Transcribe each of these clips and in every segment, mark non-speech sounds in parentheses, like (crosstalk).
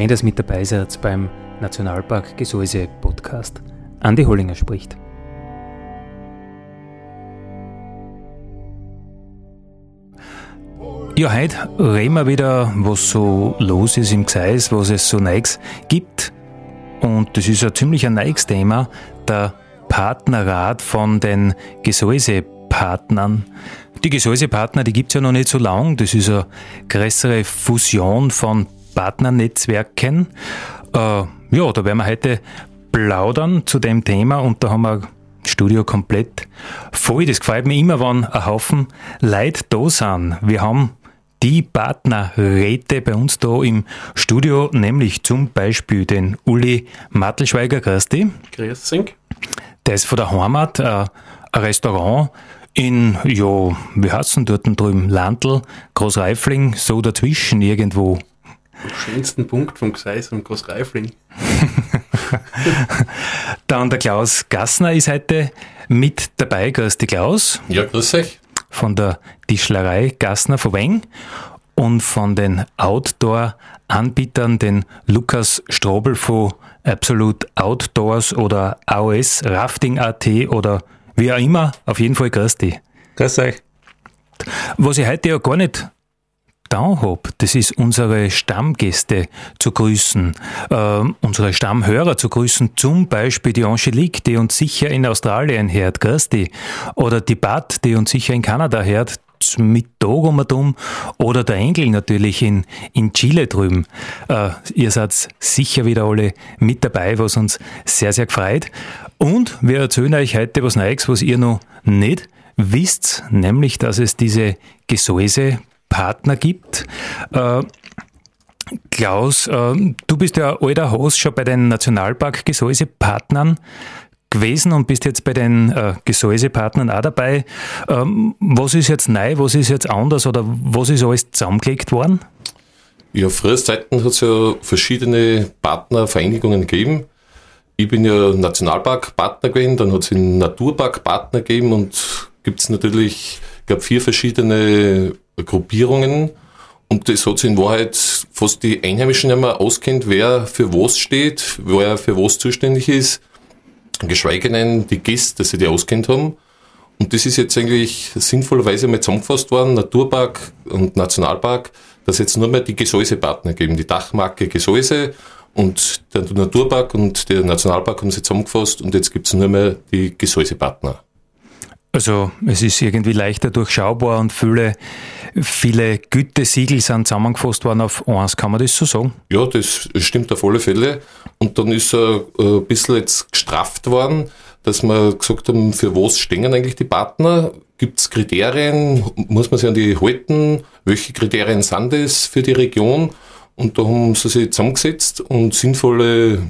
Schön, dass mit dabei seid beim Nationalpark Gesäuse Podcast. Andi Hollinger spricht. Ja, heute reden wir wieder, was so los ist im Gseis, was es so Neues gibt. Und das ist ein ziemlich ein neues Thema, der Partnerrat von den Gesäusepartnern. Die Gesäusepartner, die gibt es ja noch nicht so lang. Das ist eine größere Fusion von Partnernetzwerken. Äh, ja, da werden wir heute plaudern zu dem Thema und da haben wir Studio komplett voll. Das gefällt mir immer, wenn ein Haufen Leute da sind. Wir haben die Partnerräte bei uns da im Studio, nämlich zum Beispiel den Uli Mattelschweiger. Grüß dich. Grüß dich. Der ist von der Heimat, äh, ein Restaurant in, ja, wie heißt denn dort drüben? Landl, Großreifling, so dazwischen irgendwo am schönsten Punkt von Gseis und Großreifling. (laughs) Dann der Klaus Gassner ist heute mit dabei. Grüß dich, Klaus. Ja, grüß euch. Von der Tischlerei Gassner von Weng und von den Outdoor-Anbietern, den Lukas Strobel von Absolute Outdoors oder AOS Rafting.at oder wie auch immer. Auf jeden Fall grüß dich. Grüß euch. Was ich heute ja gar nicht habe, das ist unsere Stammgäste zu grüßen, äh, unsere Stammhörer zu grüßen, zum Beispiel die Angelique, die uns sicher in Australien hört, die, oder die Bat, die uns sicher in Kanada hört, mit Togomatum oder der Engel natürlich in, in Chile drüben. Äh, ihr seid sicher wieder alle mit dabei, was uns sehr, sehr gefreut. Und wir erzählen euch heute was Neues, was ihr noch nicht wisst, nämlich, dass es diese Gesäuse Partner gibt. Äh, Klaus, äh, du bist ja alter Host schon bei den Nationalpark-Gesäuse-Partnern gewesen und bist jetzt bei den äh, Gesäusepartnern auch dabei. Ähm, was ist jetzt neu, was ist jetzt anders oder was ist alles zusammengelegt worden? Ja, früher Zeiten hat es ja verschiedene Partnervereinigungen gegeben. Ich bin ja Nationalpark-Partner gewesen, dann hat es einen Naturpark-Partner gegeben und gibt es natürlich, ich glaube, vier verschiedene Gruppierungen. Und das hat sich in Wahrheit fast die Einheimischen nicht mehr auskennt, wer für was steht, wer für was zuständig ist. Geschweige denn die Gäste, dass sie die auskennt haben. Und das ist jetzt eigentlich sinnvollerweise mal zusammengefasst worden, Naturpark und Nationalpark, dass jetzt nur mehr die Gesäusepartner geben, die Dachmarke Gesäuse und der Naturpark und der Nationalpark haben sie zusammengefasst und jetzt gibt es nur mehr die Gesäusepartner. Also es ist irgendwie leichter durchschaubar und viele, viele Gütesiegel sind zusammengefasst worden auf eins, kann man das so sagen? Ja, das stimmt auf alle Fälle. Und dann ist er äh, ein bisschen jetzt gestrafft worden, dass wir gesagt haben, für was stehen eigentlich die Partner? Gibt es Kriterien? Muss man sich an die halten? Welche Kriterien sind das für die Region? Und da haben sie sich zusammengesetzt und sinnvolle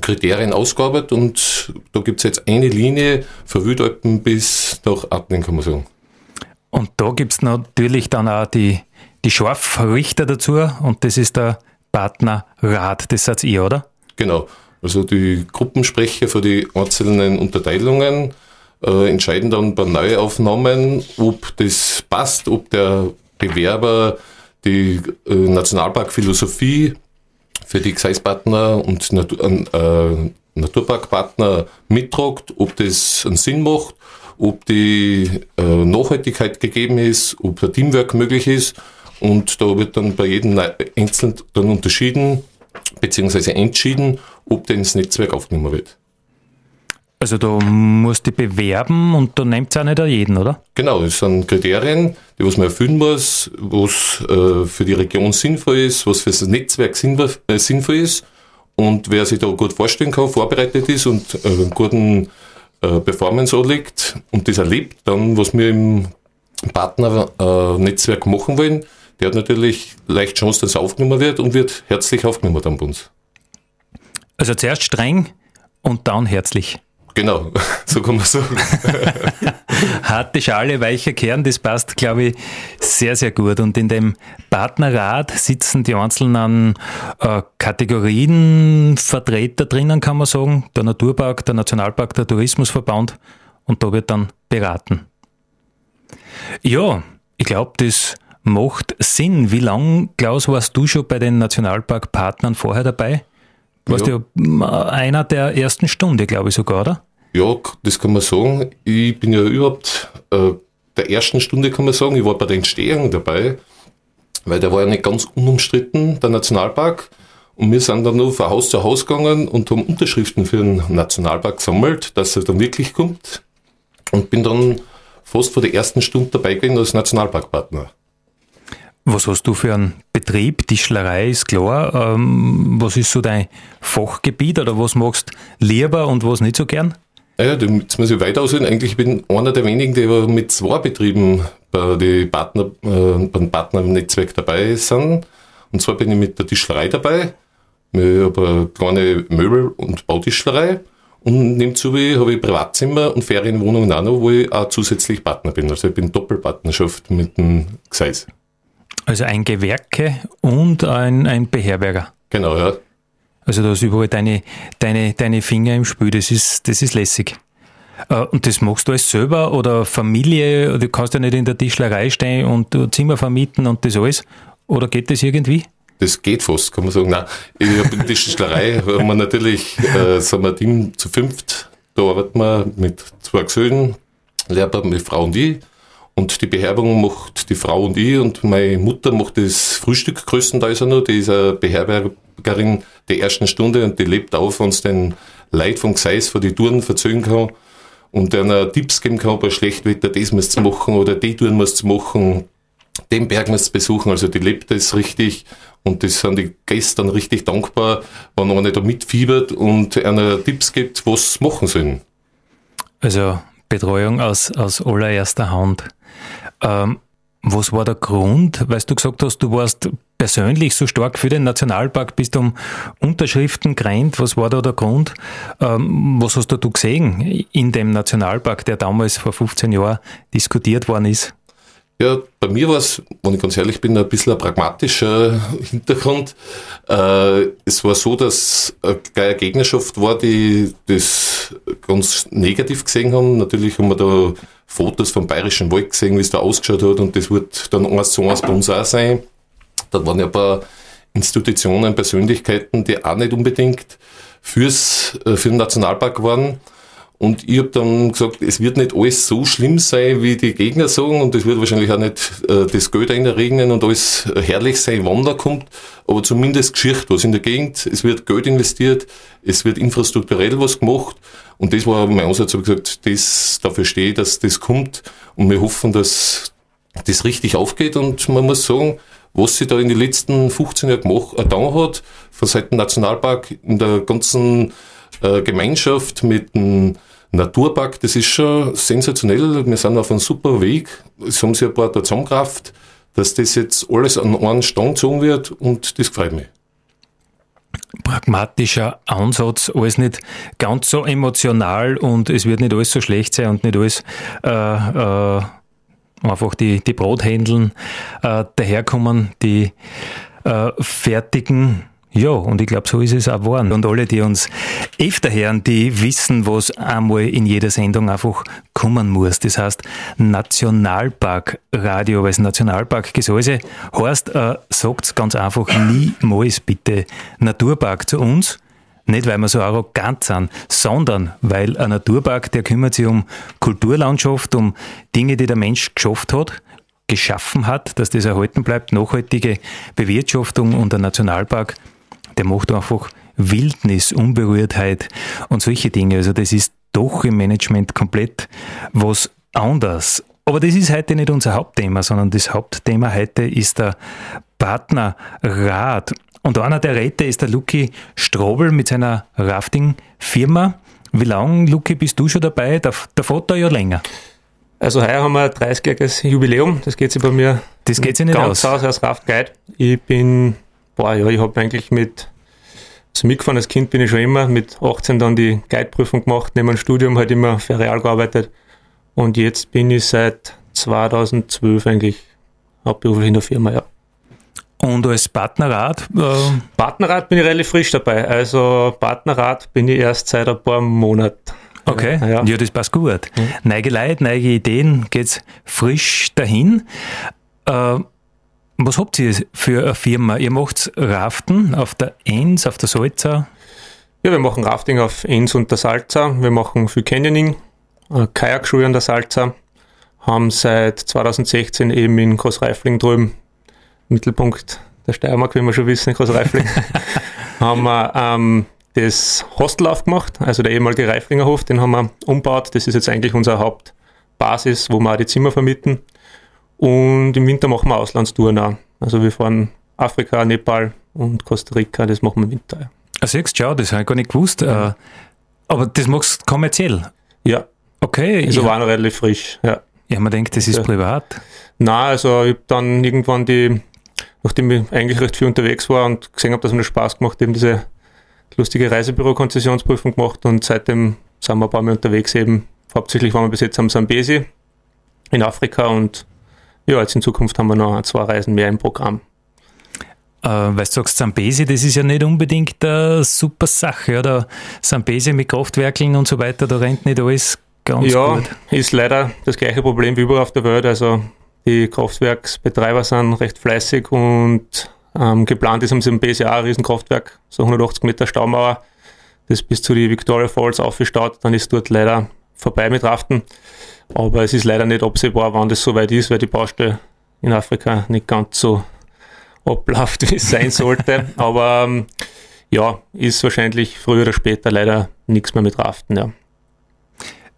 Kriterien ausgearbeitet und da gibt es jetzt eine Linie von Wildalpen bis nach Adling, kann man sagen. Und da gibt es natürlich dann auch die, die Scharfrichter dazu und das ist der Partnerrat, das seid ihr, oder? Genau. Also die Gruppensprecher für die einzelnen Unterteilungen äh, entscheiden dann bei Neuaufnahmen, ob das passt, ob der Bewerber die äh, Nationalparkphilosophie für die Gseispartner und äh, Naturparkpartner mittragt, ob das einen Sinn macht, ob die äh, Nachhaltigkeit gegeben ist, ob der Teamwork möglich ist. Und da wird dann bei jedem einzeln dann unterschieden, beziehungsweise entschieden, ob denn ins Netzwerk aufgenommen wird. Also da musst du bewerben und da nimmt es auch nicht jeden, oder? Genau, das sind Kriterien, die was man erfüllen muss, was äh, für die Region sinnvoll ist, was für das Netzwerk sinnvoll, äh, sinnvoll ist. Und wer sich da gut vorstellen kann, vorbereitet ist und äh, einen guten äh, Performance anlegt und das erlebt, dann, was wir im Partnernetzwerk machen wollen, der hat natürlich leicht Chance, dass er aufgenommen wird und wird herzlich aufgenommen dann bei uns. Also zuerst streng und dann herzlich. Genau, (laughs) so kann man sagen. (laughs) Harte Schale, weicher Kern, das passt, glaube ich, sehr, sehr gut. Und in dem Partnerrat sitzen die einzelnen äh, Kategorien Vertreter drinnen, kann man sagen. Der Naturpark, der Nationalpark, der Tourismusverband. Und da wird dann beraten. Ja, ich glaube, das macht Sinn. Wie lange, Klaus, warst du schon bei den Nationalparkpartnern vorher dabei? Warst ja. du einer der ersten Stunde, glaube ich sogar, oder? Ja, das kann man sagen. Ich bin ja überhaupt äh, der ersten Stunde, kann man sagen. Ich war bei der Entstehung dabei, weil der war ja nicht ganz unumstritten, der Nationalpark. Und wir sind dann nur von Haus zu Haus gegangen und haben Unterschriften für den Nationalpark gesammelt, dass er dann wirklich kommt. Und bin dann fast vor der ersten Stunde dabei gewesen als Nationalparkpartner. Was hast du für einen Betrieb? Tischlerei ist klar. Ähm, was ist so dein Fachgebiet oder was magst du lieber und was nicht so gern? Ja, jetzt muss ich weiter aussehen. Eigentlich bin ich einer der wenigen, die mit zwei Betrieben bei den Partner, äh, beim Partnernetzwerk dabei sind. Und zwar bin ich mit der Tischlerei dabei. Ich habe eine kleine Möbel- und Bautischlerei. Und nebenzu habe ich Privatzimmer und Ferienwohnungen auch noch, wo ich auch zusätzlich Partner bin. Also ich bin Doppelpartnerschaft mit dem Gseis. Also ein Gewerke und ein, ein Beherberger. Genau, ja. Also da ist überall deine, deine, deine Finger im Spiel, das ist, das ist lässig. Äh, und das machst du alles selber oder Familie? Du kannst ja nicht in der Tischlerei stehen und Zimmer vermieten und das alles. Oder geht das irgendwie? Das geht fast, kann man sagen. Nein, ich habe in der Tischlerei (laughs) haben wir natürlich, äh, sind wir ein Team zu fünft. Da arbeiten wir mit zwei Gesellen, Lehrer mit Frau und ich. Und die Beherbergung macht die Frau und ich und meine Mutter macht das Frühstück größtenteils auch noch. Die ist eine Beherbergerin der ersten Stunde und die lebt auf, wenn es den Leid vom Gseis von die Touren verzögern kann und einer Tipps geben kann bei Schlechtwetter, das musst du machen oder die Touren musst du machen, den Berg musst du besuchen. Also die lebt das richtig und das sind die Gäste dann richtig dankbar, wenn einer da mitfiebert und einer Tipps gibt, was sie machen sollen. Also Betreuung aus, aus allererster Hand. Ähm, was war der Grund? Weil du gesagt hast, du warst persönlich so stark für den Nationalpark, bist um Unterschriften gerannt. Was war da der Grund? Ähm, was hast du gesehen in dem Nationalpark, der damals vor 15 Jahren diskutiert worden ist? Ja, bei mir war es, wenn ich ganz ehrlich bin, ein bisschen ein pragmatischer Hintergrund. Äh, es war so, dass eine Gegnerschaft war, die das ganz negativ gesehen haben. Natürlich haben wir da Fotos vom Bayerischen Wald gesehen, wie es da ausgeschaut hat und das wird dann eins zu eins bei uns auch sein. Da waren ja ein paar Institutionen, Persönlichkeiten, die auch nicht unbedingt fürs, äh, für den Nationalpark waren. Und ich habe dann gesagt, es wird nicht alles so schlimm sein, wie die Gegner sagen, und es wird wahrscheinlich auch nicht äh, das Geld einregnen und alles herrlich sein, wann da kommt, aber zumindest Geschichte was in der Gegend. Es wird Geld investiert, es wird infrastrukturell was gemacht, und das war mein Ansatz, habe gesagt, das, dafür stehe ich, dass das kommt, und wir hoffen, dass das richtig aufgeht, und man muss sagen, was sie da in den letzten 15 Jahren gemacht, äh, getan hat, von Seiten Nationalpark in der ganzen äh, Gemeinschaft mit dem Naturpark, das ist schon sensationell. Wir sind auf einem super Weg. Es haben sich ein paar da zusammengekraft, dass das jetzt alles an einen Stand gezogen wird und das freut mich pragmatischer Ansatz, alles nicht ganz so emotional und es wird nicht alles so schlecht sein und nicht alles äh, äh, einfach die, die Brothändeln äh, daherkommen, die äh, fertigen ja, und ich glaube, so ist es auch geworden. Und alle, die uns öfter hören, die wissen, was einmal in jeder Sendung einfach kommen muss. Das heißt Nationalpark Radio, weil es Nationalpark Gesäuse heißt, äh, sagt ganz einfach niemals bitte Naturpark zu uns. Nicht, weil wir so arrogant sind, sondern weil ein Naturpark, der kümmert sich um Kulturlandschaft, um Dinge, die der Mensch geschafft hat, geschaffen hat, dass das erhalten bleibt, nachhaltige Bewirtschaftung und ein Nationalpark der macht einfach Wildnis, Unberührtheit und solche Dinge. Also das ist doch im Management komplett was anderes. Aber das ist heute nicht unser Hauptthema, sondern das Hauptthema heute ist der Partnerrat. Und einer der Räte ist der Luki Strobel mit seiner Rafting-Firma. Wie lange, Luki, bist du schon dabei? Der, der Vater ja länger. Also heuer haben wir ein 30-jähriges Jubiläum. Das geht sich bei mir das geht sich nicht ganz aus. aus als Raftguide. Ich bin, boah, ja, ich habe eigentlich mit also mitgefahren als Kind bin ich schon immer, mit 18 dann die Guideprüfung gemacht, neben dem Studium halt immer für Real gearbeitet. Und jetzt bin ich seit 2012 eigentlich hauptberuflich in der Firma, ja. Und als Partnerrat? Äh Partnerrat bin ich relativ frisch dabei. Also Partnerrat bin ich erst seit ein paar Monaten. Okay, ja, ja das passt gut. Mhm. Neige Leute, neige Ideen, geht's frisch dahin. Äh, was habt ihr für eine Firma? Ihr macht Raften auf der Enns, auf der Salza? Ja, wir machen Rafting auf Enns und der Salza. Wir machen viel Canyoning, äh, Kajakschuhe an der Salza. Haben seit 2016 eben in Großreifling drüben, Mittelpunkt der Steiermark, wie wir schon wissen, in Großreifling, (laughs) haben wir ähm, das Hostel aufgemacht, also der ehemalige Reiflinger Hof, den haben wir umbaut. Das ist jetzt eigentlich unsere Hauptbasis, wo wir auch die Zimmer vermieten. Und im Winter machen wir Auslandstouren auch. Also wir fahren Afrika, Nepal und Costa Rica, das machen wir im Winter. Ja. Also jetzt schau, das habe ich gar nicht gewusst. Ja. Äh, aber das machst du kommerziell? Ja. Okay. Also ja. war noch relativ frisch, ja. Ja, man denkt, das ist ja. privat. Nein, also ich habe dann irgendwann die, nachdem ich eigentlich recht viel unterwegs war und gesehen habe, dass mir das Spaß gemacht, eben diese lustige Reisebüro-Konzessionsprüfung gemacht und seitdem sind wir ein paar Mal unterwegs eben. Hauptsächlich waren wir bis jetzt am Sambesi in Afrika und ja, jetzt in Zukunft haben wir noch zwei Reisen mehr im Programm. Äh, weil du sagst, Zambesi, das ist ja nicht unbedingt eine super Sache, oder? Zambesi mit Kraftwerkeln und so weiter, da rennt nicht alles ganz ja, gut. Ja, ist leider das gleiche Problem wie überall auf der Welt. Also die Kraftwerksbetreiber sind recht fleißig und ähm, geplant ist am Zambesi auch ein Riesenkraftwerk, so 180 Meter Staumauer, das bis zu die Victoria Falls aufgestaut, dann ist dort leider vorbei mit Raften. Aber es ist leider nicht absehbar, wann das soweit ist, weil die Baustelle in Afrika nicht ganz so abläuft, (laughs) wie es sein sollte. Aber ähm, ja, ist wahrscheinlich früher oder später leider nichts mehr mit Raften, ja.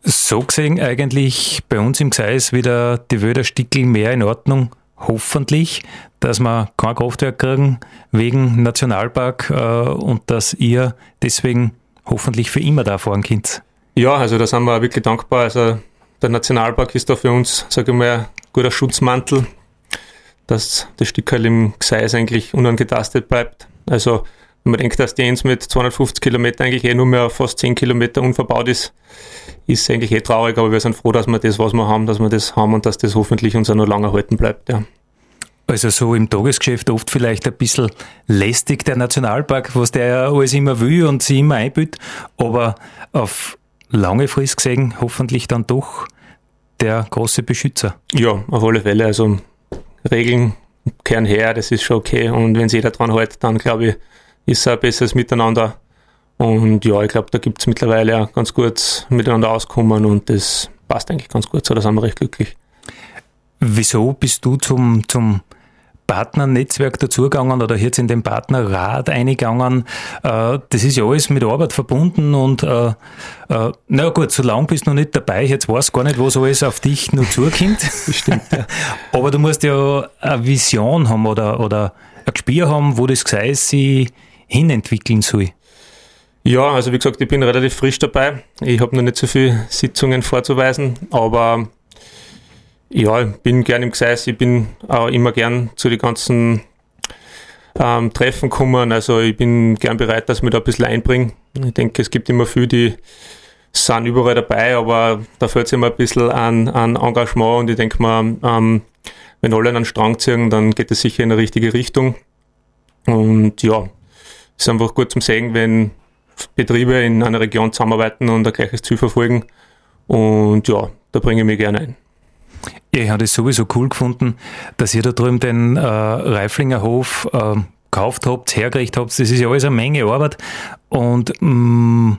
So gesehen eigentlich bei uns im Gseis wieder die Wöderstickel mehr in Ordnung, hoffentlich, dass wir kein Kraftwerk kriegen wegen Nationalpark äh, und dass ihr deswegen hoffentlich für immer da fahren könnt. Ja, also da sind wir wirklich dankbar. Also der Nationalpark ist da für uns, sage ich mal, ein guter Schutzmantel, dass das Stück halt im Gseis eigentlich unangetastet bleibt. Also wenn man denkt, dass die Enz mit 250 Kilometer eigentlich eh nur mehr fast 10 Kilometer unverbaut ist, ist eigentlich eh traurig, aber wir sind froh, dass wir das, was wir haben, dass wir das haben und dass das hoffentlich uns auch noch lange erhalten bleibt. Ja. Also so im Tagesgeschäft oft vielleicht ein bisschen lästig der Nationalpark, was der ja alles immer will und sie immer einbüht, aber auf lange Frist gesehen hoffentlich dann doch der große Beschützer. Ja, auf alle Fälle. Also Regeln kehren her, das ist schon okay. Und wenn sich jeder dran hält, dann glaube ich, ist es ein besseres Miteinander. Und ja, ich glaube, da gibt es mittlerweile auch ganz gut miteinander auskommen und das passt eigentlich ganz gut so, da sind wir recht glücklich. Wieso bist du zum, zum Partnernetzwerk dazugegangen oder jetzt in den Partnerrat eingegangen. Äh, das ist ja alles mit Arbeit verbunden und äh, äh, na gut, so lange bist du noch nicht dabei. Jetzt weiß gar nicht, was alles auf dich nur zukommt. (laughs) Stimmt, ja. (laughs) Aber du musst ja eine Vision haben oder, oder ein Gespür haben, wo das Gseis sich hinentwickeln soll. Ja, also wie gesagt, ich bin relativ frisch dabei. Ich habe noch nicht so viele Sitzungen vorzuweisen, aber ja, ich bin gern im Gseis, ich bin auch immer gern zu den ganzen ähm, Treffen gekommen. Also ich bin gern bereit, dass mich da ein bisschen einbringe. Ich denke, es gibt immer viele, die sind überall dabei, aber da fällt es immer ein bisschen an, an Engagement und ich denke mal, ähm, wenn alle einen Strang ziehen, dann geht es sicher in die richtige Richtung. Und ja, ist einfach gut zum Sehen, wenn Betriebe in einer Region zusammenarbeiten und ein gleiches Ziel verfolgen. Und ja, da bringe ich mich gerne ein. Ja, ich habe es sowieso cool gefunden, dass ihr da drüben den äh, Reiflinger Hof äh, gekauft habt, hergerichtet habt. Das ist ja alles eine Menge Arbeit. Und mh, mm,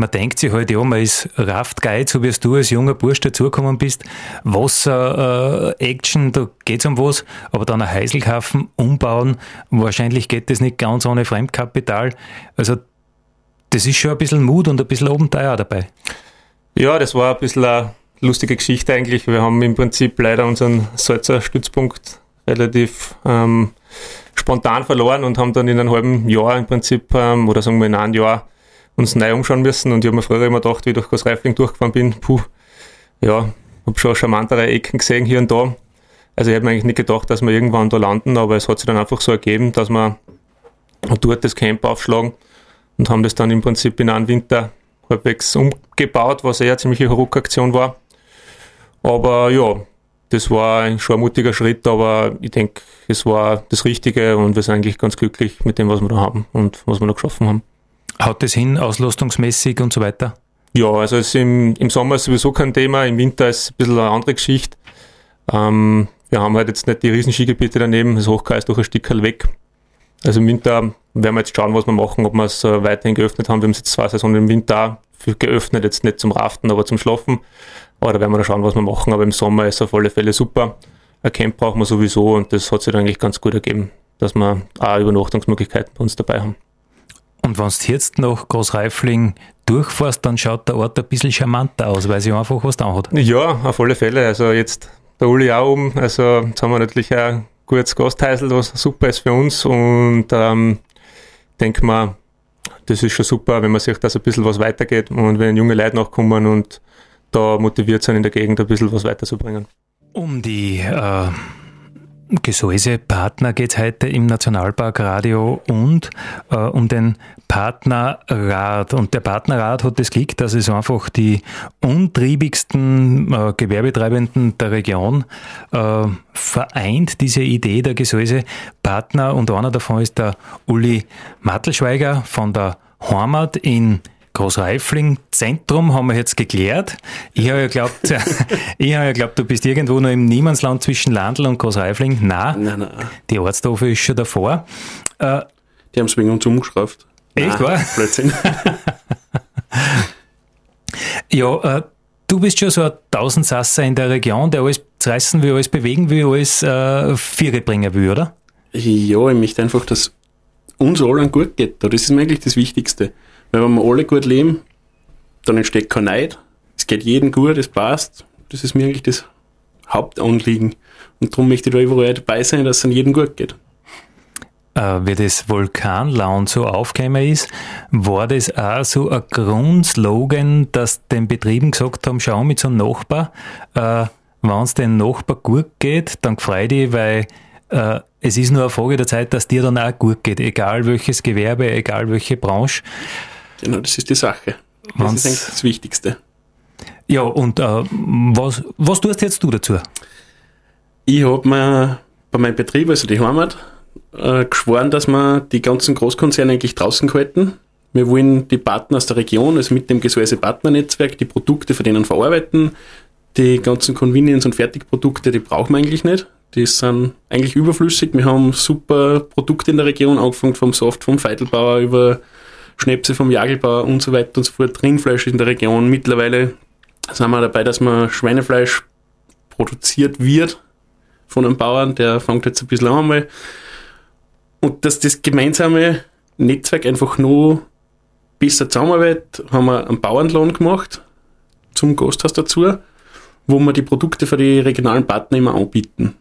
man denkt sich halt, ja, man ist Raftguide, so wie du als junger Bursch dazugekommen bist. Wasser, äh, Action, da geht's um was. Aber dann ein Heiselhafen umbauen, wahrscheinlich geht das nicht ganz ohne Fremdkapital. Also das ist schon ein bisschen Mut und ein bisschen Abenteuer dabei. Ja, das war ein bisschen ein lustige Geschichte eigentlich. Wir haben im Prinzip leider unseren Salzer Stützpunkt relativ ähm, spontan verloren und haben dann in einem halben Jahr im Prinzip, ähm, oder sagen wir in einem Jahr, uns neu umschauen müssen. Und ich habe mir früher immer gedacht, wie ich durch Großreifling durchgefahren bin, puh, ja, habe schon charmantere Ecken gesehen hier und da. Also ich hätte mir eigentlich nicht gedacht, dass wir irgendwann da landen, aber es hat sich dann einfach so ergeben, dass wir dort das Camp aufschlagen und haben das dann im Prinzip in einem Winter halbwegs umgebaut, was eher eine ziemliche Ruckaktion war. Aber ja, das war schon ein mutiger Schritt, aber ich denke, es war das Richtige und wir sind eigentlich ganz glücklich mit dem, was wir da haben und was wir da geschaffen haben. Haut das hin, auslastungsmäßig und so weiter? Ja, also es im, im Sommer ist sowieso kein Thema, im Winter ist es ein bisschen eine andere Geschichte. Ähm, wir haben halt jetzt nicht die riesen Skigebiete daneben, das Hochkar ist durch ein Stück weg. Also im Winter werden wir jetzt schauen, was wir machen, ob wir es äh, weiterhin geöffnet haben. Wir haben es jetzt zwei Saisonen im Winter für geöffnet, jetzt nicht zum Raften, aber zum Schlafen. Aber da werden wir dann schauen, was wir machen. Aber im Sommer ist es auf alle Fälle super. Ein Camp brauchen wir sowieso und das hat sich dann eigentlich ganz gut ergeben, dass wir auch Übernachtungsmöglichkeiten bei uns dabei haben. Und wenn du jetzt nach Großreifling durchfährst, dann schaut der Ort ein bisschen charmanter aus, weil sie einfach was da hat. Ja, auf alle Fälle. Also jetzt der Uli auch oben. Also jetzt haben wir natürlich ein gutes Gasthäusl, was super ist für uns. Und ähm, denke mal, das ist schon super, wenn man sich, dass ein bisschen was weitergeht und wenn junge Leute nachkommen und da motiviert sind in der Gegend ein bisschen was weiterzubringen. Um die äh, Gesäusepartner geht es heute im Nationalpark Radio und äh, um den Partnerrat. Und der Partnerrat hat das Glück, dass es einfach die untriebigsten äh, Gewerbetreibenden der Region äh, vereint, diese Idee der Gesäusepartner. Und einer davon ist der Uli Mattelschweiger von der Heimat in Großreifling Zentrum haben wir jetzt geklärt. Ich habe ja geglaubt, (laughs) ich habe ja geglaubt, du bist irgendwo noch im Niemandsland zwischen Landl und Großreifling. Nein, nein, nein. die Ortstafel ist schon davor. Äh, die haben es wegen uns umgeschraubt. Echt, wahr? Blödsinn. (laughs) ja, äh, du bist schon so ein Tausendsasser in der Region, der alles zerreißen will, alles bewegen will, alles äh, Viere bringen will, oder? Ja, ich möchte einfach, dass uns allen gut geht. Das ist mir eigentlich das Wichtigste. Wenn wir alle gut leben, dann entsteht kein Neid. Es geht jedem gut, es passt. Das ist mir eigentlich das Hauptanliegen. Und darum möchte ich da überall dabei sein, dass es an jedem gut geht. Äh, wie das Vulkanlaun so aufgekommen ist, war das auch so ein Grundslogan, dass den Betrieben gesagt haben, schau mit so einem Nachbar, äh, wenn es dem Nachbar gut geht, dann freu dich, weil äh, es ist nur eine Frage der Zeit, dass dir dann auch gut geht, egal welches Gewerbe, egal welche Branche. Genau, das ist die Sache. Das Wenn's, ist eigentlich das Wichtigste. Ja, und äh, was, was tust jetzt du dazu? Ich habe mir bei meinem Betrieb, also die Heimat, äh, geschworen, dass wir die ganzen Großkonzerne eigentlich draußen halten. Wir wollen die Partner aus der Region, also mit dem Gesäuse Partnernetzwerk, die Produkte von denen verarbeiten. Die ganzen Convenience- und Fertigprodukte, die brauchen wir eigentlich nicht. Die sind eigentlich überflüssig. Wir haben super Produkte in der Region, angefangen vom Soft, vom Feidelbauer über Schnäpse vom Jagelbauer und so weiter und so fort, Rindfleisch in der Region. Mittlerweile sind wir dabei, dass man Schweinefleisch produziert wird von einem Bauern, der fängt jetzt ein bisschen an einmal. Und dass das gemeinsame Netzwerk einfach noch besser zusammenarbeitet, haben wir einen Bauernlohn gemacht zum Gasthaus dazu, wo wir die Produkte für die regionalen Partner immer anbieten.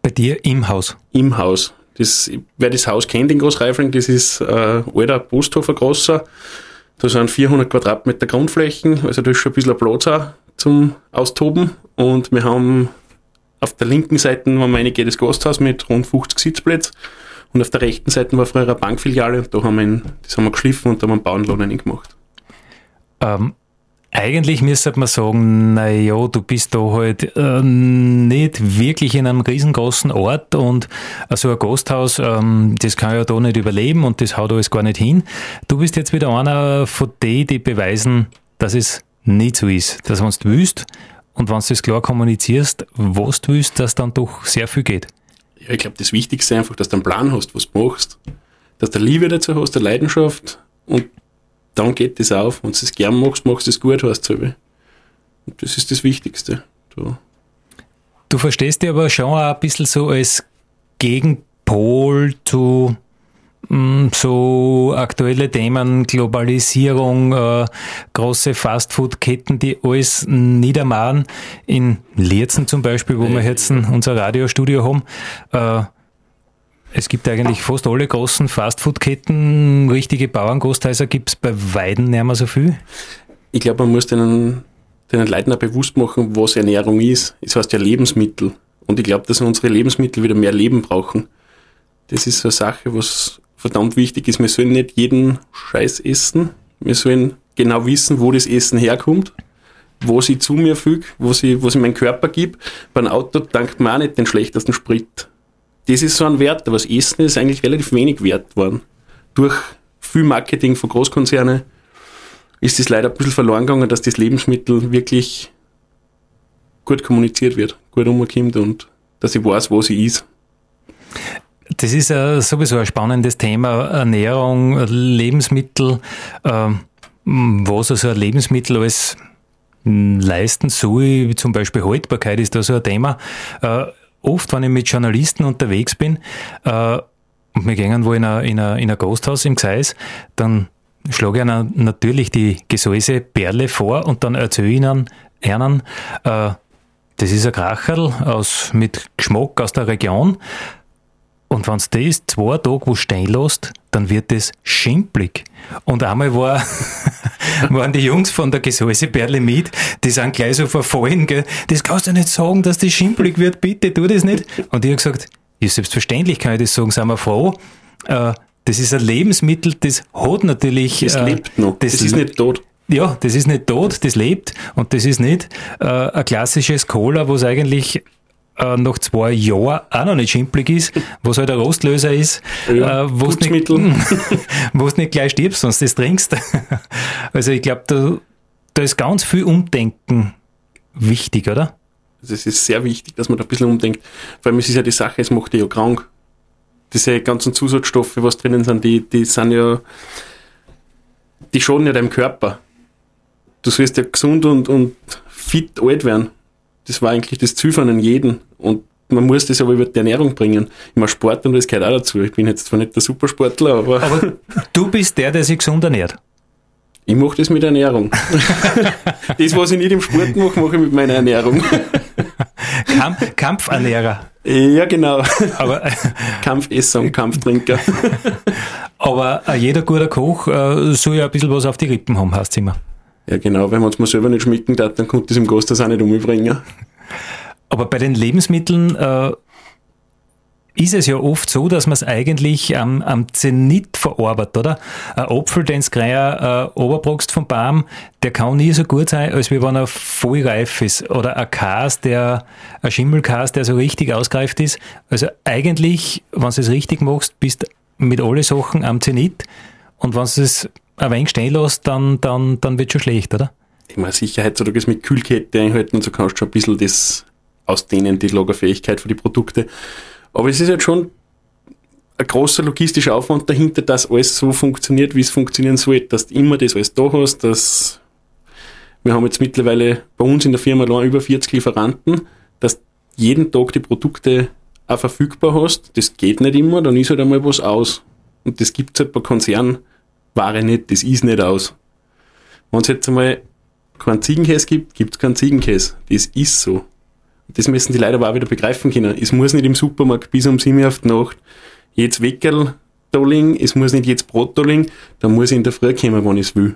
Bei dir im Haus? Im Haus. Das, wer das Haus kennt in Großreifling, das ist äh, alter Posthofer großer. Da sind 400 Quadratmeter Grundflächen, also da ist schon ein bisschen Platz auch zum Austoben. Und wir haben auf der linken Seite, wenn man reingeht, das Gasthaus mit rund 50 Sitzplätzen. Und auf der rechten Seite war früher eine Bankfiliale und da haben wir, ihn, das haben wir geschliffen und da haben wir einen Bauernlohn gemacht. Ähm, eigentlich müsste man sagen, naja, du bist da halt äh, nicht wirklich in einem riesengroßen Ort und äh, so ein Gasthaus, ähm, das kann ja da nicht überleben und das haut alles gar nicht hin. Du bist jetzt wieder einer von denen, die beweisen, dass es nicht so ist. Dass wenn du willst und wenn du das klar kommunizierst, was du willst, dass dann doch sehr viel geht. Ja, ich glaube, das Wichtigste ist einfach, dass du einen Plan hast, was du machst. Dass du Liebe dazu hast, eine Leidenschaft und dann geht das auf. Wenn du es gern machst, machst du es gut, heißt es Und das ist das Wichtigste. Du. du verstehst dich aber schon auch ein bisschen so als Gegenpol zu mm, so aktuelle Themen, Globalisierung, äh, große Fastfood-Ketten, die alles niedermachen. In Lierzen zum Beispiel, wo wir jetzt unser Radiostudio haben, äh, Es gibt eigentlich fast alle großen Fastfood-Ketten, richtige Bauerngosthäuser gibt es bei Weiden nicht mehr so viel. Ich glaube, man muss denen, den Leuten auch bewusst machen, was Ernährung ist. Es heißt ja Lebensmittel. Und ich glaube, dass unsere Lebensmittel wieder mehr Leben brauchen. Das ist so eine Sache, was verdammt wichtig ist. Wir sollen nicht jeden Scheiß essen. Wir sollen genau wissen, wo das Essen herkommt, was ich zu mir füge, was ich, was ich meinem Körper gebe. Beim Auto dankt man auch nicht den schlechtesten Sprit das ist so ein Wert, aber das Essen ist eigentlich relativ wenig wert worden. Durch viel Marketing von Großkonzernen ist es leider ein bisschen verloren gegangen, dass das Lebensmittel wirklich gut kommuniziert wird, gut umkommt und dass ich weiß, wo sie ist. Das ist uh, sowieso ein spannendes Thema. Ernährung, Lebensmittel, uh, was also ein Lebensmittel alles leisten soll, zum Beispiel Haltbarkeit ist da so ein Thema. Uh, oft, wenn ich mit Journalisten unterwegs bin, äh, und wir gehen wo in ein, in ein, in ein Gasthaus im Gseis, dann schlage ich ihnen natürlich die Gesäuse Perle vor und dann erzähle ich ihnen, ihnen äh, das ist ein Kracherl aus, mit Geschmack aus der Region. Und wenn du das zwei Tage wo stehen lässt, dann wird es schimpelig. Und einmal war, (laughs) waren die Jungs von der Gesäuseperle mit, die sind gleich so verfallen, gell? das kannst du nicht sagen, dass das schimpelig wird, bitte tu das nicht. Und ich habe gesagt, ja, selbstverständlich kann ich das sagen, sind wir froh. Äh, das ist ein Lebensmittel, das hat natürlich... Das äh, lebt noch, das, das ist nicht tot. Ja, das ist nicht tot, das lebt und das ist nicht äh, ein klassisches Cola, wo es eigentlich äh, nach zwei Jahren auch noch nicht schimpelig ist, (laughs) was halt ein Rostlöser ist, ja, äh, wo du nicht, (laughs) nicht gleich stirbst, sonst das trinkst. (laughs) also ich glaube, da, da ist ganz viel Umdenken wichtig, oder? Also es ist sehr wichtig, dass man da ein bisschen umdenkt. Vor allem es ist ja die Sache, es macht dich ja krank. Diese ganzen Zusatzstoffe, was drinnen sind, die, die sind ja, die schaden ja deinem Körper. Du sollst ja gesund und, und fit alt werden das war eigentlich das Ziel von jedem. Und man muss das aber über die Ernährung bringen. Ich mache Sport und das gehört auch dazu. Ich bin jetzt zwar nicht der Supersportler, aber. Aber du bist der, der sich gesund ernährt. Ich mache das mit Ernährung. (laughs) das, was ich nicht im Sport mache, mache ich mit meiner Ernährung. Kamp Kampfernährer. Ja, genau. Aber, Kampfesser und Kampftrinker. (laughs) Aber jeder guter Koch äh, soll ja ein bisschen was auf die Rippen haben, heißt es immer. Ja, genau, wenn man es mal selber nicht schmecken darf, dann kommt das im Gast das auch nicht umbringen. Aber bei den Lebensmitteln äh, ist es ja oft so, dass man es eigentlich am, am Zenit verarbeitet, oder? Ein Apfel, den du gleich äh, oberbrachst vom Baum, der kann nie so gut sein, als wenn er voll reif ist. Oder ein Kas, der, ein Schimmelkas, der so richtig ausgereift ist. Also eigentlich, wenn du es richtig machst, bist mit allen Sachen am Zenit. Und wenn du es ein wenig stehen lässt, dann, dann, dann wird schon schlecht, oder? Ich meine, sicher heutzutage ist mit Kühlkette einhalten und so kannst du schon ein bisschen das ausdehnen, die Lagerfähigkeit für die Produkte. Aber es ist halt schon ein großer logistischer Aufwand dahinter, dass alles so funktioniert, wie es funktionieren soll, dass du immer das alles da hast, dass wir haben jetzt mittlerweile bei uns in der Firma über 40 Lieferanten, dass jeden Tag die Produkte auch verfügbar hast. Das geht nicht immer, dann ist halt einmal was aus. Und das gibt es halt bei Konzernen Ware nicht, das ist nicht aus. Wenn es jetzt einmal keinen Ziegenkäse gibt, gibt es keinen Ziegenkäse. Das ist so. Das müssen die Leute aber auch wieder begreifen können. Es muss nicht im Supermarkt bis um 7 Uhr auf die Nacht jetzt Weckerl Dolling, es muss nicht jetzt Brot Dolling, da muss ich in der Früh kommen, wenn ich es will.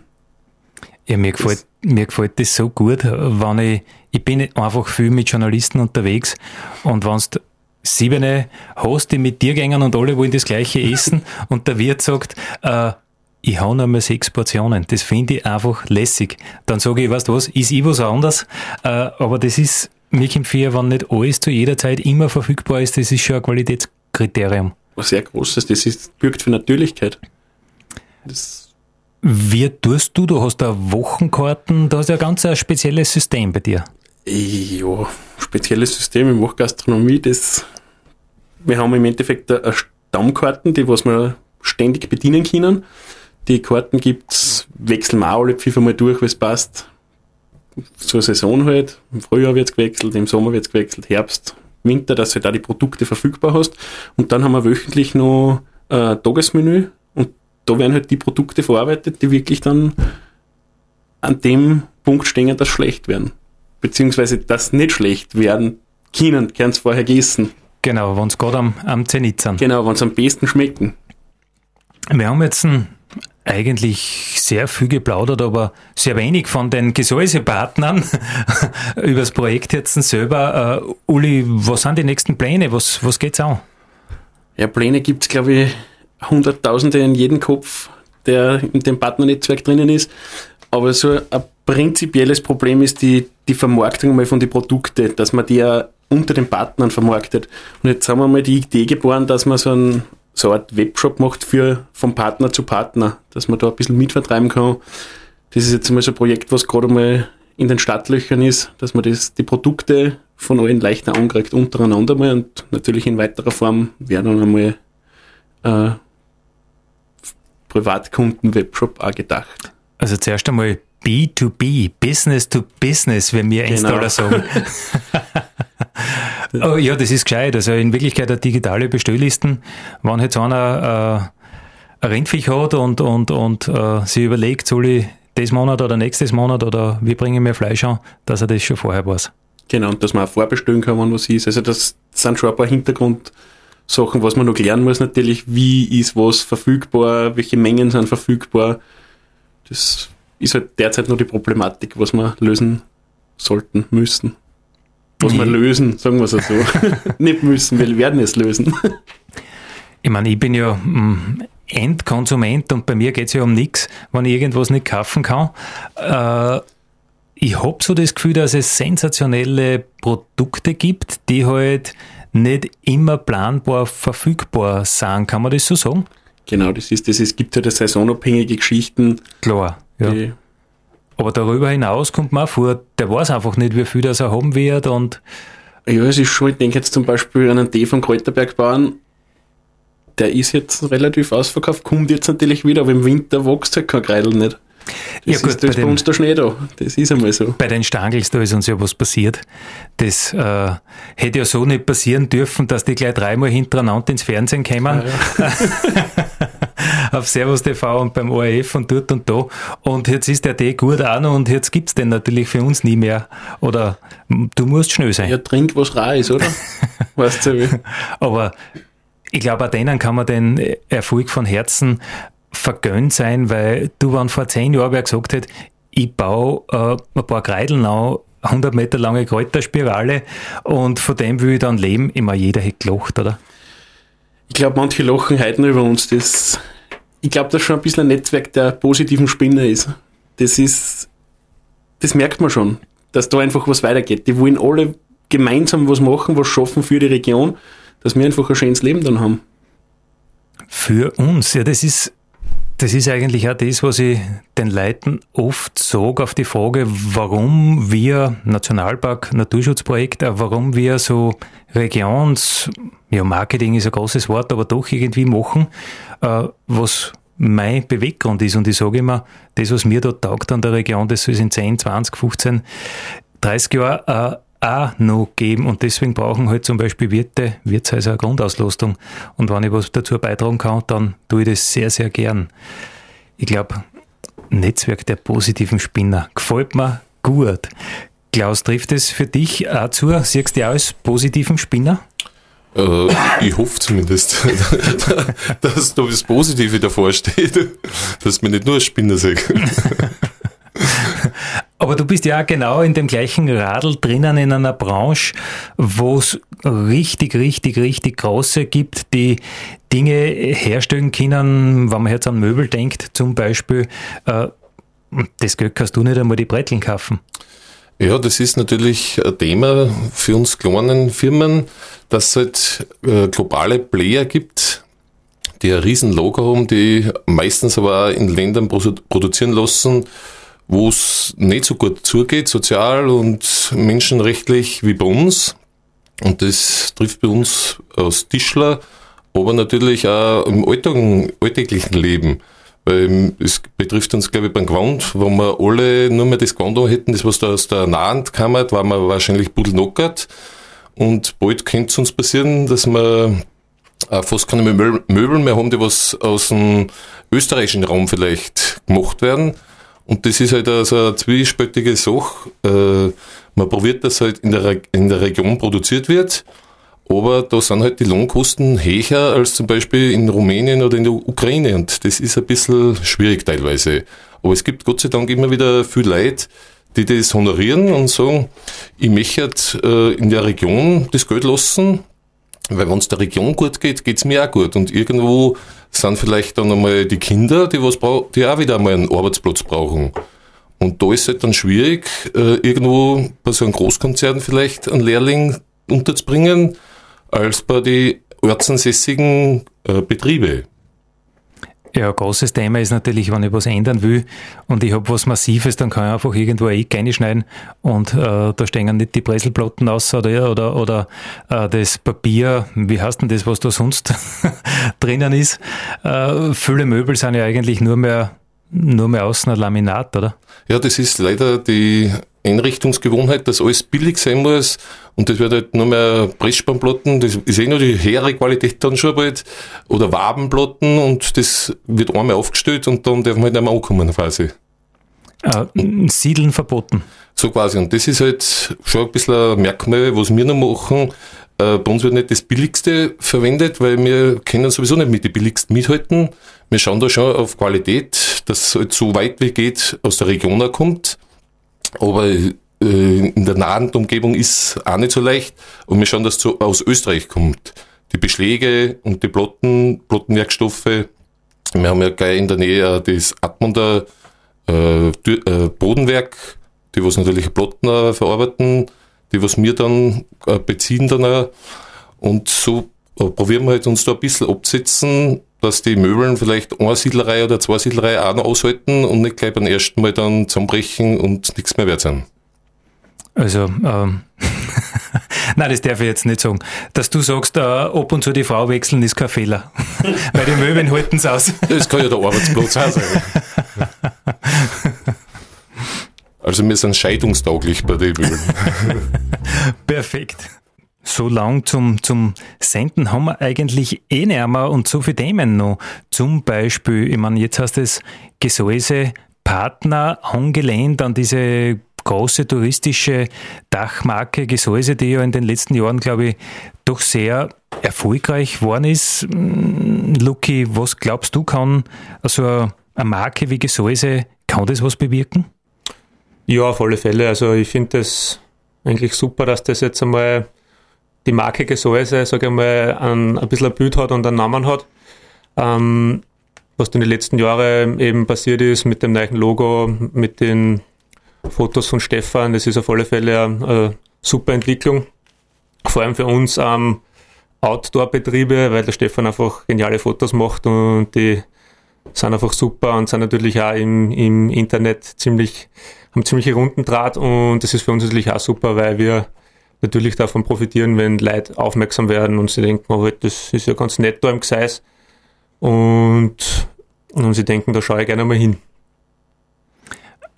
Ja, mir gefällt, mir gefällt das so gut, wenn ich, ich bin einfach viel mit Journalisten unterwegs und wenn du siebene hast, die mit dir gängen und alle wollen das gleiche essen (laughs) und der Wirt sagt, äh, ich habe noch mal sechs Portionen. Das finde ich einfach lässig. Dann sage ich, weißt du was, ist ich was anderes, äh, aber das ist, mich empfehle, wenn nicht alles zu jeder Zeit immer verfügbar ist, das ist schon ein Qualitätskriterium. Was sehr großes, das ist, birgt für Natürlichkeit. Das Wie tust du? Du hast da Wochenkarten, du hast ja ganz ein spezielles System bei dir. Ja, spezielles System, ich mache Gastronomie, das, wir haben im Endeffekt eine Stammkarten, die was wir ständig bedienen können. Die Karten gibt's, wechseln wir auch alle fünfmal durch, weil es passt. Zur Saison halt. Im Frühjahr wird's gewechselt, im Sommer wird's gewechselt, Herbst, Winter, dass du da die Produkte verfügbar hast. Und dann haben wir wöchentlich noch ein Tagesmenü und da werden halt die Produkte verarbeitet, die wirklich dann an dem Punkt stehen, dass schlecht werden. Beziehungsweise, dass nicht schlecht werden können, können vorher gegessen. Genau, wenn es gerade am, am Zenit sind. Genau, wenn es am besten schmecken. Wir haben jetzt ein, eigentlich sehr viel geplaudert, aber sehr wenig von den Gesäusepartnern (laughs) über das Projekt jetzt selber. Uh, Uli, was sind die nächsten Pläne? Was, was geht's an? Ja, Pläne gibt es, glaube ich, Hunderttausende in jedem Kopf, der in dem Partnernetzwerk drinnen ist. Aber so ein prinzipielles Problem ist die, die Vermarktung mal von den Produkten, dass man die ja unter den Partnern vermarktet. Und jetzt haben wir mal die Idee geboren, dass man so, ein, so eine Art Webshop macht für vom Partner zu Partner, dass man da ein bisschen mitvertreiben kann. Das ist jetzt mal so ein Projekt, was gerade mal in den Startlöchern ist, dass man das, die Produkte von allen leichter ankriegt untereinander mal und natürlich in weiterer Form wäre dann einmal äh, Privatkunden-Webshop auch gedacht. Also zuerst einmal B2B, Business to Business, wenn wir genau. Installer sagen. (laughs) oh, ja, das ist gescheit. Also in Wirklichkeit eine digitale Bestelllisten, wenn jetzt einer äh, ein Rindviech hat und, und, und äh, sich überlegt, soll ich das Monat oder nächstes Monat oder wie bringe ich mir Fleisch an, dass er das schon vorher weiß. Genau, und dass man auch vorbestellen kann, wenn was ist. Also das sind schon ein paar Hintergrundsachen, was man noch lernen muss natürlich. Wie ist was verfügbar? Welche Mengen sind verfügbar? Das ist halt derzeit noch die Problematik, was wir lösen sollten, müssen. Was wir lösen, sagen wir es so. (laughs) Nicht müssen, wir werden es lösen. (laughs) Ich meine, ich bin ja mm, Endkonsument und bei mir geht es ja um nichts, wenn ich irgendwas nicht kaufen kann. Äh, ich habe so das Gefühl, dass es sensationelle Produkte gibt, die halt nicht immer planbar verfügbar sind. Kann man das so sagen? Genau, das ist das. Es gibt halt saisonabhängige Geschichten. Klar, ja. Aber darüber hinaus kommt man auch vor, der weiß einfach nicht, wie viel das er haben wird und ja, es ist schon, ich denke jetzt zum Beispiel an einen Tee von Kräuterbergbauern, der ist jetzt relativ ausverkauft, kommt jetzt natürlich wieder, aber im Winter wächst halt kein Kreidel nicht. Das ja gut, ist, da bei, bei uns der Schnee da. Das ist einmal so. Bei den Stangels, da ist uns ja was passiert. Das äh, hätte ja so nicht passieren dürfen, dass die gleich dreimal hintereinander ins Fernsehen kommen. Ja, ja. (laughs) (laughs) Auf Servus TV und beim ORF und dort und da. Und jetzt ist der Tee gut noch und jetzt gibt es den natürlich für uns nie mehr. Oder du musst schnell sein. Ja, trink was rar ist, oder? (laughs) weißt du wie? Aber ich glaube, auch denen kann man den Erfolg von Herzen vergönnt sein, weil du, wenn vor zehn Jahren wer gesagt hätte, ich baue äh, ein paar Kreideln an, 100 Meter lange Kräuterspirale und von dem will ich dann leben, immer jeder hätte gelacht, oder? Ich glaube, manche lachen heute noch über uns. Das, ich glaube, das schon ein bisschen ein Netzwerk der positiven Spinner ist. Das ist, das merkt man schon, dass da einfach was weitergeht. Die wollen alle gemeinsam was machen, was schaffen für die Region, dass wir einfach ein schönes Leben dann haben. Für uns, ja, das ist das ist eigentlich auch das, was ich den Leuten oft sage auf die Frage, warum wir Nationalpark Naturschutzprojekt, warum wir so Regions, ja, Marketing ist ein großes Wort, aber doch irgendwie machen, äh, was mein Beweggrund ist. Und ich sage immer, das, was mir dort taugt an der Region, das es in 10, 20, 15, 30 Jahren auch noch geben und deswegen brauchen halt zum Beispiel Wirte, Wirtshäuser eine Grundauslastung. Und wenn ich was dazu beitragen kann, dann tue ich das sehr, sehr gern. Ich glaube, Netzwerk der positiven Spinner gefällt mir gut. Klaus, trifft es für dich auch zu? Siehst du dich als positiven Spinner? Äh, ich hoffe zumindest, (laughs) dass da das Positive davor steht, dass man nicht nur als Spinner sehe. (laughs) Aber du bist ja genau in dem gleichen Radl drinnen in einer Branche, wo es richtig, richtig, richtig große gibt, die Dinge herstellen können, wenn man jetzt an Möbel denkt, zum Beispiel. Äh, das Geld kannst du nicht einmal die Brettl kaufen. Ja, das ist natürlich ein Thema für uns kleinen Firmen, dass es halt äh, globale Player gibt, die ein riesen Logo haben, die meistens aber auch in Ländern produzieren lassen, wo es nicht so gut zugeht, sozial und menschenrechtlich wie bei uns. Und das trifft bei uns aus Tischler, aber natürlich auch im Alltag, alltäglichen Leben. Weil es betrifft uns, glaube ich, beim Gewand, wenn wir alle nur mehr das Gewand hätten, das was da aus der Nahhand kam, war man wahrscheinlich pudelnockert. Und bald könnte es uns passieren, dass wir fast keine Möbel mehr haben, die was aus dem österreichischen Raum vielleicht gemacht werden. Und das ist halt also eine zwiespältige Sache. Äh, man probiert, dass halt in der, in der Region produziert wird, aber da sind halt die Lohnkosten höher als zum Beispiel in Rumänien oder in der Ukraine und das ist ein bisschen schwierig teilweise. Aber es gibt Gott sei Dank immer wieder viel Leute, die das honorieren und sagen, ich möchte äh, in der Region das Geld lassen, weil wenn es der Region gut geht, geht es mir auch gut. Und irgendwo sind vielleicht dann einmal die Kinder, die was die auch wieder einmal einen Arbeitsplatz brauchen. Und da ist es halt dann schwierig, äh, irgendwo bei so einem Großkonzern vielleicht einen Lehrling unterzubringen, als bei den ortsansässigen äh, Betriebe. Ja, großes Thema ist natürlich, wenn ich was ändern will und ich habe was Massives, dann kann ich einfach irgendwo ein Eck reinschneiden und äh, da stehen nicht die Bresselplatten aus oder, oder, oder äh, das Papier, wie heißt denn das, was da sonst (laughs) drinnen ist. Äh, viele Möbel sind ja eigentlich nur mehr, nur mehr außen ein Laminat, oder? Ja, das ist leider die Einrichtungsgewohnheit, dass alles billig sein muss und das wird halt nur mehr Pressspannplatten, das ist eh nur die höhere Qualität dann schon bald, oder Wabenplatten und das wird einmal aufgestellt und dann darf man halt nicht mehr ankommen quasi. Äh, Siedeln verboten. So quasi. Und das ist halt schon ein bisschen ein Merkmal, was wir noch machen. Äh, bei uns wird nicht das Billigste verwendet, weil wir können sowieso nicht mit den Billigsten mithalten. Wir schauen da schon auf Qualität, dass es halt so weit wie geht aus der Region kommt. Aber äh, in der nahen Umgebung ist auch nicht so leicht. Und wir schauen, dass es aus Österreich kommt. Die Beschläge und die Plotten, Plottenwerkstoffe. Wir haben ja gleich in der Nähe das Admunder äh, äh, Bodenwerk, die was natürlich Plotten verarbeiten, die was wir dann äh, beziehen dann auch. Und so äh, probieren wir halt uns da ein bisschen absetzen, dass die Möbeln vielleicht eine Siedlerei oder zwei Siedlerei auch noch aushalten und nicht gleich beim ersten Mal dann zusammenbrechen und nichts mehr wert sein. Also, ähm, (laughs) nein, das darf ich jetzt nicht sagen. Dass du sagst, äh, ab und zu die Frau wechseln, ist kein Fehler. (laughs) Weil die Möbeln halten es aus. Das kann ja der Arbeitsplatz auch sein. (laughs) Also wir sind scheidungstauglich bei den Möbeln. Perfekt. So lang zum, zum Senden haben wir eigentlich eh nicht mehr und so viele Themen noch. Zum Beispiel, ich meine, jetzt hast es Gesäuse Partner angelehnt an diese große touristische Dachmarke Gesäuse, die ja in den letzten Jahren, glaube ich, doch sehr erfolgreich geworden ist. Mm, Luki, was glaubst du, kann so eine Marke wie Gesäuse, kann das was bewirken? Ja, auf alle Fälle. Also ich finde es eigentlich super, dass das jetzt einmal die Marke Gesäuse, sage ich mal, ein, ein bisschen ein Bild hat und einen Namen hat. Ähm, was in den letzten Jahren eben passiert ist mit dem neuen Logo, mit den Fotos von Stefan, das ist auf alle Fälle eine, eine super Entwicklung. Vor allem für uns ähm, Outdoor-Betriebe, weil der Stefan einfach geniale Fotos macht und die sind einfach super und sind natürlich auch im, im Internet ziemlich, haben ziemliche Rundendraht und das ist für uns natürlich auch super, weil wir natürlich davon profitieren, wenn Leute aufmerksam werden und sie denken, oh, das ist ja ganz nett da im Gseis und, und sie denken, da schaue ich gerne mal hin.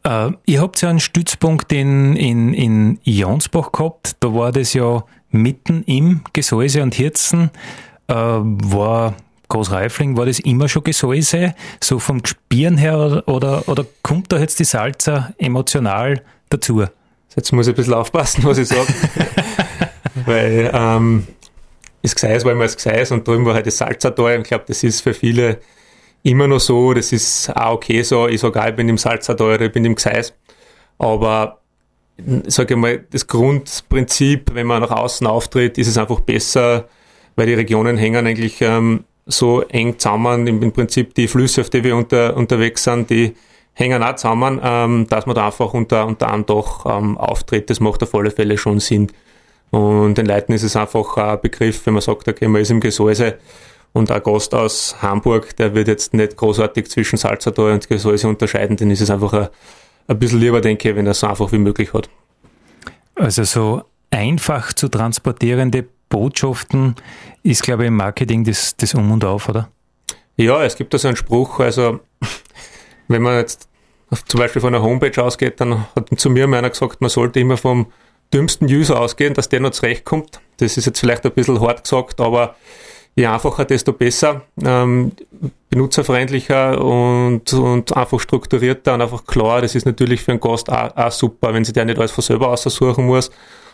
Äh, ihr habt ja einen Stützpunkt in, in, in Jonsbach gehabt, da war das ja mitten im Gesäuse und Hirzen, äh, war Großreifling, war das immer schon Gesäuse, so vom Spieren her oder, oder kommt da jetzt die Salzer emotional dazu? Jetzt muss ich ein bisschen aufpassen, was ich sage. (laughs) Weil ähm, das Gseis war immer das Gseis und drüben war halt das Salzertal. Ich glaube, das ist für viele immer noch so. Das ist auch okay so. Ich sage auch, ich bin im Salzertal oder ich bin im Gseis. Aber sage ich mal, das Grundprinzip, wenn man nach außen auftritt, ist es einfach besser, weil die Regionen hängen eigentlich ähm, so eng zusammen. Im, Im, Prinzip die Flüsse, auf die wir unter, unterwegs sind, die hängen auch zusammen, ähm, dass man da einfach unter, unter einem Dach ähm, auftritt. Das macht auf alle Fälle schon Sinn. Und den Leuten ist es einfach ein Begriff, wenn man sagt, okay, man ist im Gesäuse und ein Gast aus Hamburg, der wird jetzt nicht großartig zwischen Salzertal und Gesäuse unterscheiden, dann ist es einfach ein, ein bisschen lieber, denke ich, wenn er es so einfach wie möglich hat. Also so einfach zu transportierende Botschaften ist, glaube ich, im Marketing das, das Um und Auf, oder? Ja, es gibt da so einen Spruch, also wenn man jetzt zum Beispiel von einer Homepage ausgeht, dann hat zu mir einer gesagt, man sollte immer vom dümmsten User ausgehen, dass der noch zurechtkommt. Das ist jetzt vielleicht ein bisschen hart gesagt, aber je einfacher, desto besser, ähm, benutzerfreundlicher und, und einfach strukturierter und einfach klar. Das ist natürlich für einen Gast auch, auch super, wenn sich der nicht alles von selber aussuchen muss,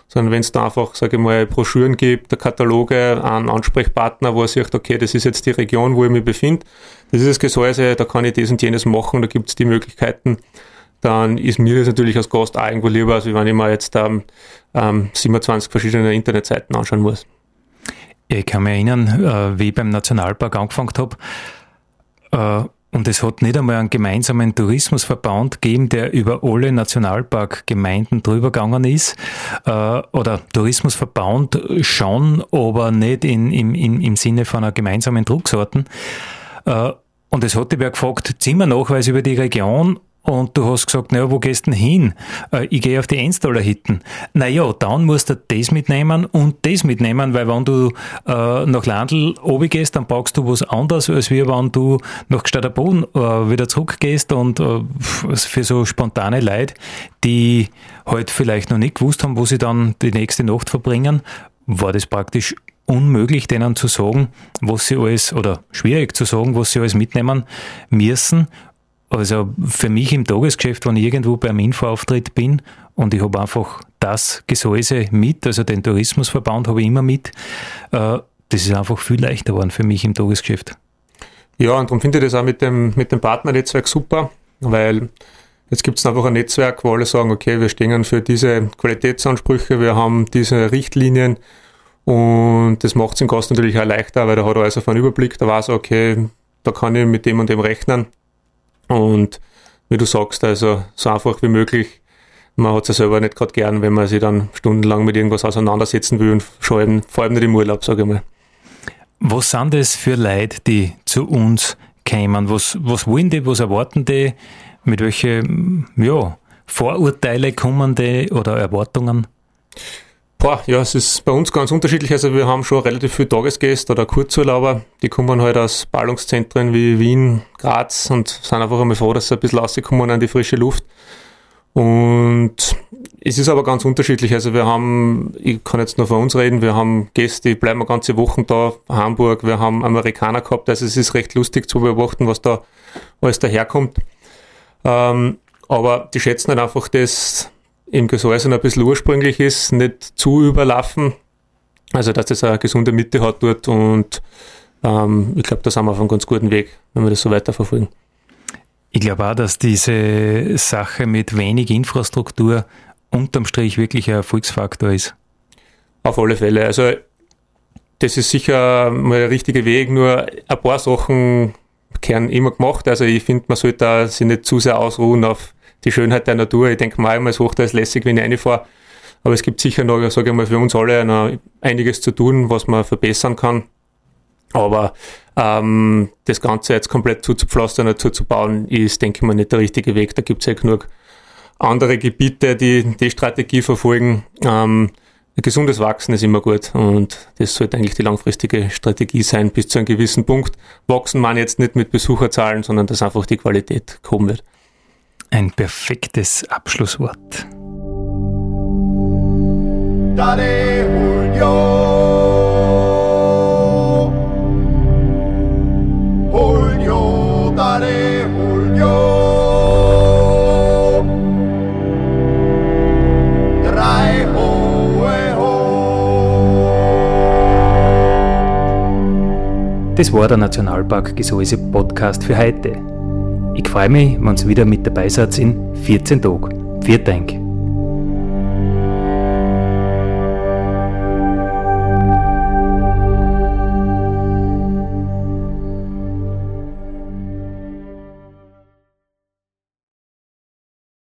sondern wenn es da einfach, sage ich mal, Broschüren gibt, Kataloge, einen Ansprechpartner, wo er sagt, okay, das ist jetzt die Region, wo ich mich befinde, das ist das Gesäuse, da kann ich das und jenes machen, da gibt es die Möglichkeiten, dann ist mir das natürlich als Gast auch irgendwo lieber, als wenn ich mir jetzt ähm, ähm, 27 verschiedene Internetseiten anschauen muss. Ich kann mich erinnern, äh, wie ich beim Nationalpark angefangen habe, äh, und es hat nicht einmal einen gemeinsamen Tourismusverband gegeben, der über alle Nationalparkgemeinden drüber gegangen ist. Äh, oder Tourismusverband schon, aber nicht in, im, im, im Sinne von einer gemeinsamen Drucksorten. Äh, und es hat dich gefragt, Zimmernachweis über die Region und du hast gesagt, naja, wo gehst denn hin? Äh, ich gehe auf die Enstaller Hitten. Naja, dann musst du das mitnehmen und das mitnehmen, weil wenn du äh, nach Landl oben gehst, dann brauchst du was anderes, als wie wenn du nach Gstaderboden äh, wieder zurückgehst und äh, für so spontane Leute, die halt vielleicht noch nicht gewusst haben, wo sie dann die nächste Nacht verbringen, war das praktisch unmöglich, denen zu sagen, was sie alles, oder schwierig zu sagen, was sie alles mitnehmen müssen also für mich im Tagesgeschäft, wenn ich irgendwo beim Infoauftritt bin und ich habe einfach das Gesäuse mit, also den Tourismusverband habe ich immer mit, äh, das ist einfach viel leichter geworden für mich im Tagesgeschäft. Ja, und darum finde ich das auch mit dem, mit dem Partnernetzwerk super, weil jetzt gibt es einfach ein Netzwerk, wo alle sagen, okay, wir stehen für diese Qualitätsansprüche, wir haben diese Richtlinien und das macht es dem Gast natürlich auch leichter, weil da hat er also einen Überblick, da weiß er, okay, da kann ich mit dem und dem rechnen und wie du sagst, also so einfach wie möglich. Man hat es ja selber nicht gerade gern, wenn man sich dann stundenlang mit irgendwas auseinandersetzen will und vor allem, vor allem nicht im Urlaub, sage ich mal. Was sind das für Leute, die zu uns kämen? Was, was wollen die, was erwarten die? Mit welchen ja, Vorurteile kommen die oder Erwartungen? Boah, ja, es ist bei uns ganz unterschiedlich. Also wir haben schon relativ viele Tagesgäste oder Kurzurlauber, die kommen halt aus Ballungszentren wie Wien, Graz und sind einfach einmal froh, dass sie ein bisschen rauskommen an die frische Luft. Und es ist aber ganz unterschiedlich. Also wir haben, ich kann jetzt nur von uns reden, wir haben Gäste, die bleiben eine ganze Woche da, Hamburg, wir haben Amerikaner gehabt, also es ist recht lustig zu beobachten, was da alles daherkommt. Ähm, aber die schätzen halt einfach das, im Gesäuse ein bisschen ursprünglich ist, nicht zu überlaufen. Also, dass das eine gesunde Mitte hat dort und ähm, ich glaube, da sind wir auf einem ganz guten Weg, wenn wir das so weiterverfolgen. Ich glaube auch, dass diese Sache mit wenig Infrastruktur unterm Strich wirklich ein Erfolgsfaktor ist. Auf alle Fälle. Also, das ist sicher mal der richtige Weg, nur ein paar Sachen kehren immer gemacht. Also, ich finde, man sollte sich nicht zu sehr ausruhen auf die Schönheit der Natur. Ich denke mal, ist Hochdeutsch lässig, wenn ich reinfahre. Aber es gibt sicher noch, sage ich mal, für uns alle noch einiges zu tun, was man verbessern kann. Aber ähm, das Ganze jetzt komplett zuzupflastern und zuzubauen, ist, denke ich mal, nicht der richtige Weg. Da gibt es ja genug andere Gebiete, die die Strategie verfolgen. Ähm, gesundes Wachsen ist immer gut und das sollte eigentlich die langfristige Strategie sein, bis zu einem gewissen Punkt. Wachsen man jetzt nicht mit Besucherzahlen, sondern dass einfach die Qualität kommen wird. Ein perfektes Abschlusswort. Dale Julio. Julio, dale Julio. Drei hohe ho. Das war der Nationalpark Gesäuse Podcast für heute. Ich freue mich, wenn ihr wieder mit dabei seid in 14 Tagen. Vielen Dank.